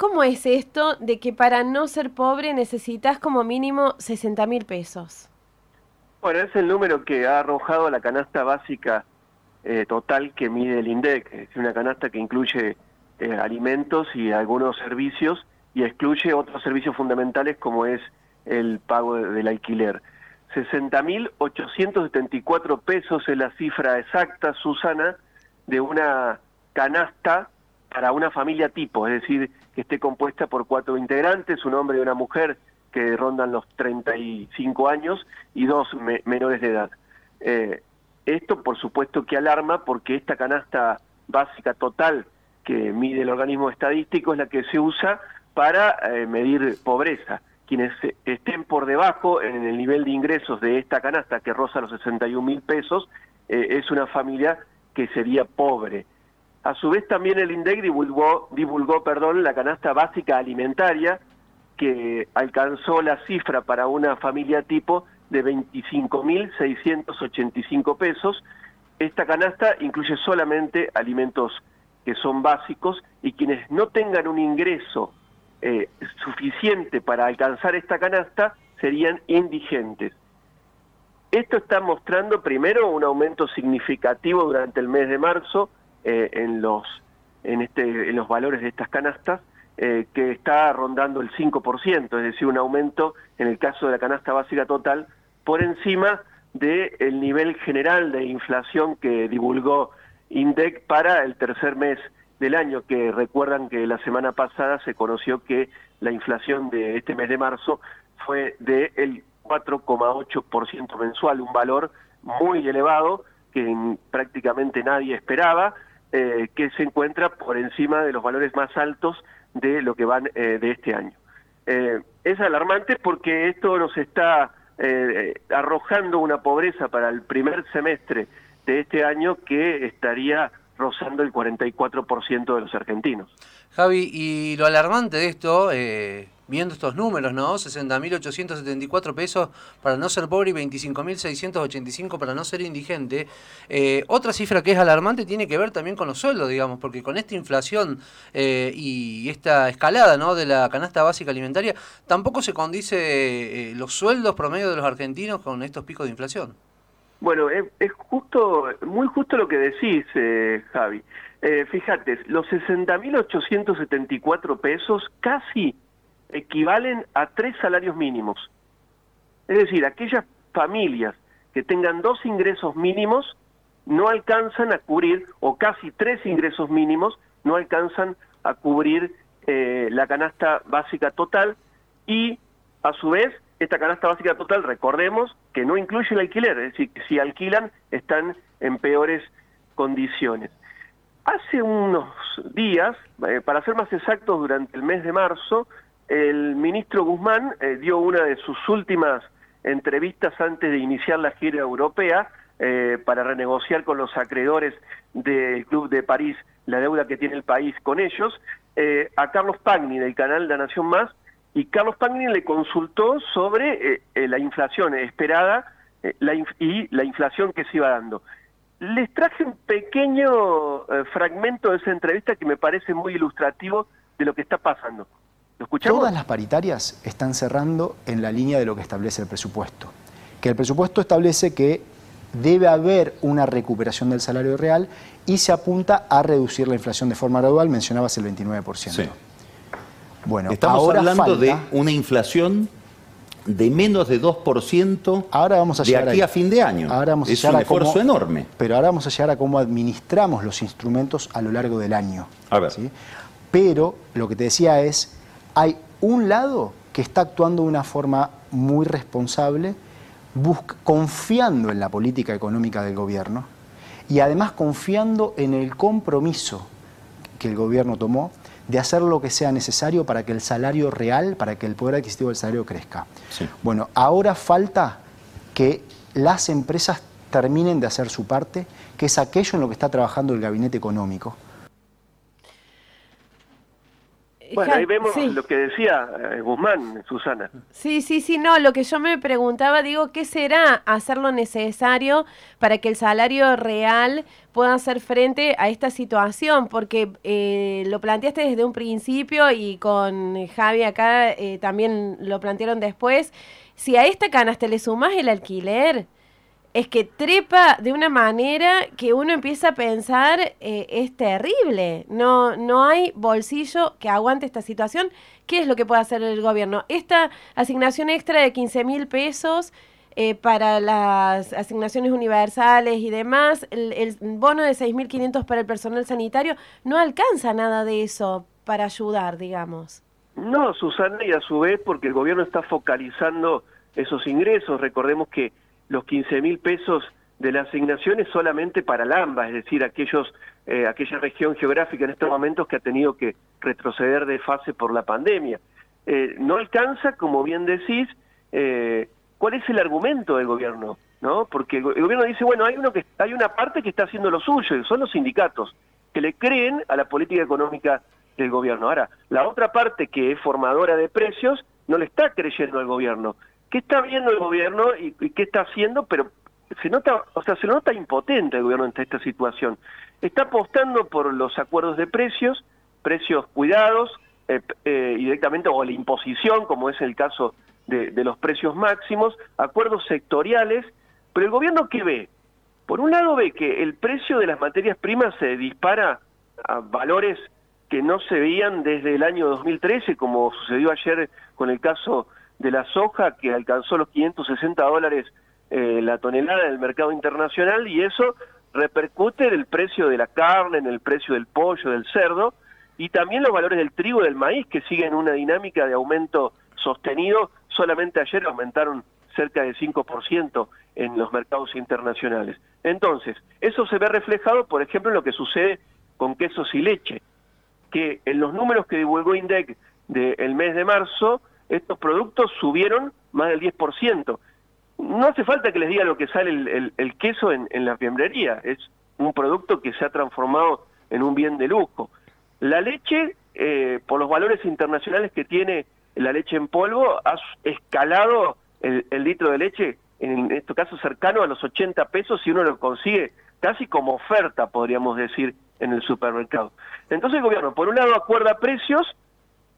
¿Cómo es esto de que para no ser pobre necesitas como mínimo 60 mil pesos? Bueno, es el número que ha arrojado la canasta básica eh, total que mide el INDEC, es una canasta que incluye eh, alimentos y algunos servicios y excluye otros servicios fundamentales como es el pago del alquiler. 60.874 pesos es la cifra exacta, Susana, de una canasta para una familia tipo, es decir, que esté compuesta por cuatro integrantes, un hombre y una mujer que rondan los 35 años y dos menores de edad. Eh, esto, por supuesto, que alarma porque esta canasta básica total que mide el organismo estadístico es la que se usa para eh, medir pobreza. Quienes estén por debajo en el nivel de ingresos de esta canasta que roza los 61 mil pesos eh, es una familia que sería pobre. A su vez también el INDEC divulgó, divulgó perdón, la canasta básica alimentaria que alcanzó la cifra para una familia tipo de 25.685 pesos. Esta canasta incluye solamente alimentos que son básicos y quienes no tengan un ingreso eh, suficiente para alcanzar esta canasta serían indigentes. Esto está mostrando primero un aumento significativo durante el mes de marzo eh, en, los, en, este, en los valores de estas canastas, eh, que está rondando el 5%, es decir, un aumento en el caso de la canasta básica total por encima del nivel general de inflación que divulgó INDEC para el tercer mes del año, que recuerdan que la semana pasada se conoció que la inflación de este mes de marzo fue del 4,8% mensual, un valor muy elevado que prácticamente nadie esperaba, eh, que se encuentra por encima de los valores más altos de lo que van eh, de este año. Eh, es alarmante porque esto nos está arrojando una pobreza para el primer semestre de este año que estaría rozando el 44% de los argentinos. Javi, y lo alarmante de esto, eh, viendo estos números, ¿no? 60.874 pesos para no ser pobre y 25.685 para no ser indigente. Eh, otra cifra que es alarmante tiene que ver también con los sueldos, digamos, porque con esta inflación eh, y esta escalada, ¿no? De la canasta básica alimentaria, tampoco se condice los sueldos promedio de los argentinos con estos picos de inflación. Bueno, es, justo, muy justo lo que decís, eh, Javi. Eh, fíjate, los 60.874 pesos casi equivalen a tres salarios mínimos. Es decir, aquellas familias que tengan dos ingresos mínimos no alcanzan a cubrir, o casi tres ingresos mínimos, no alcanzan a cubrir eh, la canasta básica total y a su vez esta canasta básica total, recordemos que no incluye el alquiler, es decir, que si alquilan están en peores condiciones. Hace unos días, eh, para ser más exactos, durante el mes de marzo, el ministro Guzmán eh, dio una de sus últimas entrevistas antes de iniciar la gira europea eh, para renegociar con los acreedores del Club de París la deuda que tiene el país con ellos, a Carlos Pagni del canal La Nación Más, y Carlos Pagnini le consultó sobre eh, eh, la inflación esperada eh, y la inflación que se iba dando. Les traje un pequeño fragmento de esa entrevista que me parece muy ilustrativo de lo que está pasando. ¿Lo escuchamos? Todas las paritarias están cerrando en la línea de lo que establece el presupuesto. Que el presupuesto establece que debe haber una recuperación del salario real y se apunta a reducir la inflación de forma gradual, mencionabas el 29%. Sí. Bueno, estamos hablando de una inflación de menos de 2% ahora vamos a de aquí a fin de año. Ahora vamos a es un esfuerzo enorme. Pero ahora vamos a llegar a cómo administramos los instrumentos a lo largo del año. A ver. Pero lo que te decía es, hay un lado que está actuando de una forma muy responsable, confiando en la política económica del gobierno y además confiando en el compromiso que el gobierno tomó de hacer lo que sea necesario para que el salario real, para que el poder adquisitivo del salario crezca. Bueno, ahora falta que las empresas terminen de hacer su parte, que es aquello en lo que está trabajando el gabinete económico. Bueno, ahí vemos lo que decía eh, Guzmán, Susana. Sí, sí, sí, no, lo que yo me preguntaba, digo, ¿qué será hacer lo necesario para que el salario real pueda hacer frente a esta situación? Porque eh, lo planteaste desde un principio y con Javi acá eh, también lo plantearon después. Si a esta canasta le sumas el alquiler, es que trepa de una manera que uno empieza a pensar eh, es terrible. No, no hay bolsillo que aguante esta situación. ¿Qué es lo que puede hacer el gobierno? Esta asignación extra de 15 mil pesos eh, para las asignaciones universales y demás, el, el bono de 6.500 para el personal sanitario, no alcanza nada de eso para ayudar, digamos. No, Susana, y a su vez porque el gobierno está focalizando esos ingresos. Recordemos que los 15 mil pesos de la asignación es solamente para la AMBA, es decir, aquellos, eh, aquella región geográfica en estos momentos que ha tenido que retroceder de fase por la pandemia. Eh, no alcanza, como bien decís, eh, ¿cuál es el argumento del gobierno? ¿no? Porque el, gobierno dice, bueno, hay, uno que, hay una parte que está haciendo lo suyo, y son los sindicatos, que le creen a la política económica del gobierno. Ahora, la otra parte que es formadora de precios no le está creyendo al gobierno qué está viendo el gobierno y, qué está haciendo, pero se nota, o sea, se nota impotente el gobierno ante esta situación. Está apostando por los acuerdos de precios, precios cuidados, eh, eh, directamente, o la imposición, como es el caso de, de, los precios máximos, acuerdos sectoriales, pero el gobierno ¿qué ve? Por un lado ve que el precio de las materias primas se dispara a valores que no se veían desde el año 2013, como sucedió ayer con el caso de la soja que alcanzó los 560 dólares eh, la tonelada en el mercado internacional y eso repercute en el precio de la carne, en el precio del pollo, del cerdo y también los valores del trigo y del maíz que siguen una dinámica de aumento sostenido. Solamente ayer aumentaron cerca de 5% en los mercados internacionales. Entonces, eso se ve reflejado, por ejemplo, en lo que sucede con quesos y leche, que en los números que divulgó INDEC del mes de marzo, estos productos subieron más del 10%. No hace falta que les diga lo que sale el, queso en, la fiambrería, es un producto que se ha transformado en un bien de lujo. La leche, eh, por los valores internacionales que tiene la leche en polvo, ha escalado el, litro de leche, en este caso cercano a los 80 pesos, si uno lo consigue casi como oferta, podríamos decir, en el supermercado. Entonces el gobierno, por un lado, acuerda precios,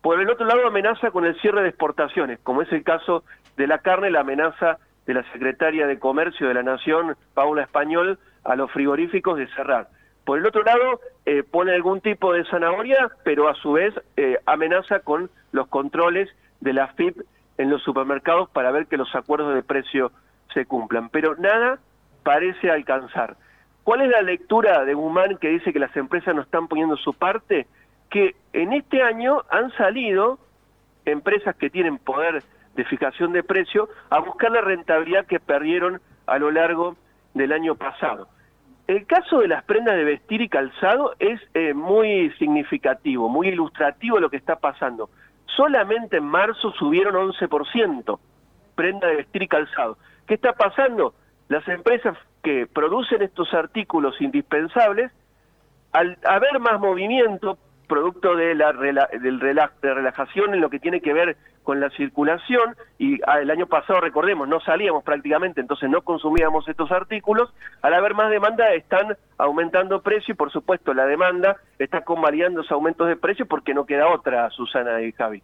por el otro lado, amenaza con el cierre de exportaciones, como es el caso de la carne, la amenaza de la secretaria de Comercio de la Nación, Paula Español, a los frigoríficos de cerrar. Por el otro lado, eh, pone algún tipo de zanahoria, pero a su vez eh, amenaza con los controles de la FIP en los supermercados para ver que los acuerdos de precio se cumplan. Pero nada parece alcanzar. ¿Cuál es la lectura de Guzmán que dice que las empresas no están poniendo su parte? Que en este año han salido empresas que tienen poder de fijación de precio a buscar la rentabilidad que perdieron a lo largo del año pasado. El caso de las prendas de vestir y calzado es eh, muy significativo, muy ilustrativo lo que está pasando. Solamente en marzo subieron 11% prenda de vestir y calzado. ¿Qué está pasando? Las empresas que producen estos artículos indispensables, al haber más movimiento, producto de la del de relajación en lo que tiene que ver con la circulación. Y ah, el año pasado recordemos no salíamos prácticamente entonces no consumíamos estos artículos. Al haber más demanda están aumentando precio y por supuesto la demanda está convalidando esos aumentos de precio porque no queda otra Susana y Javi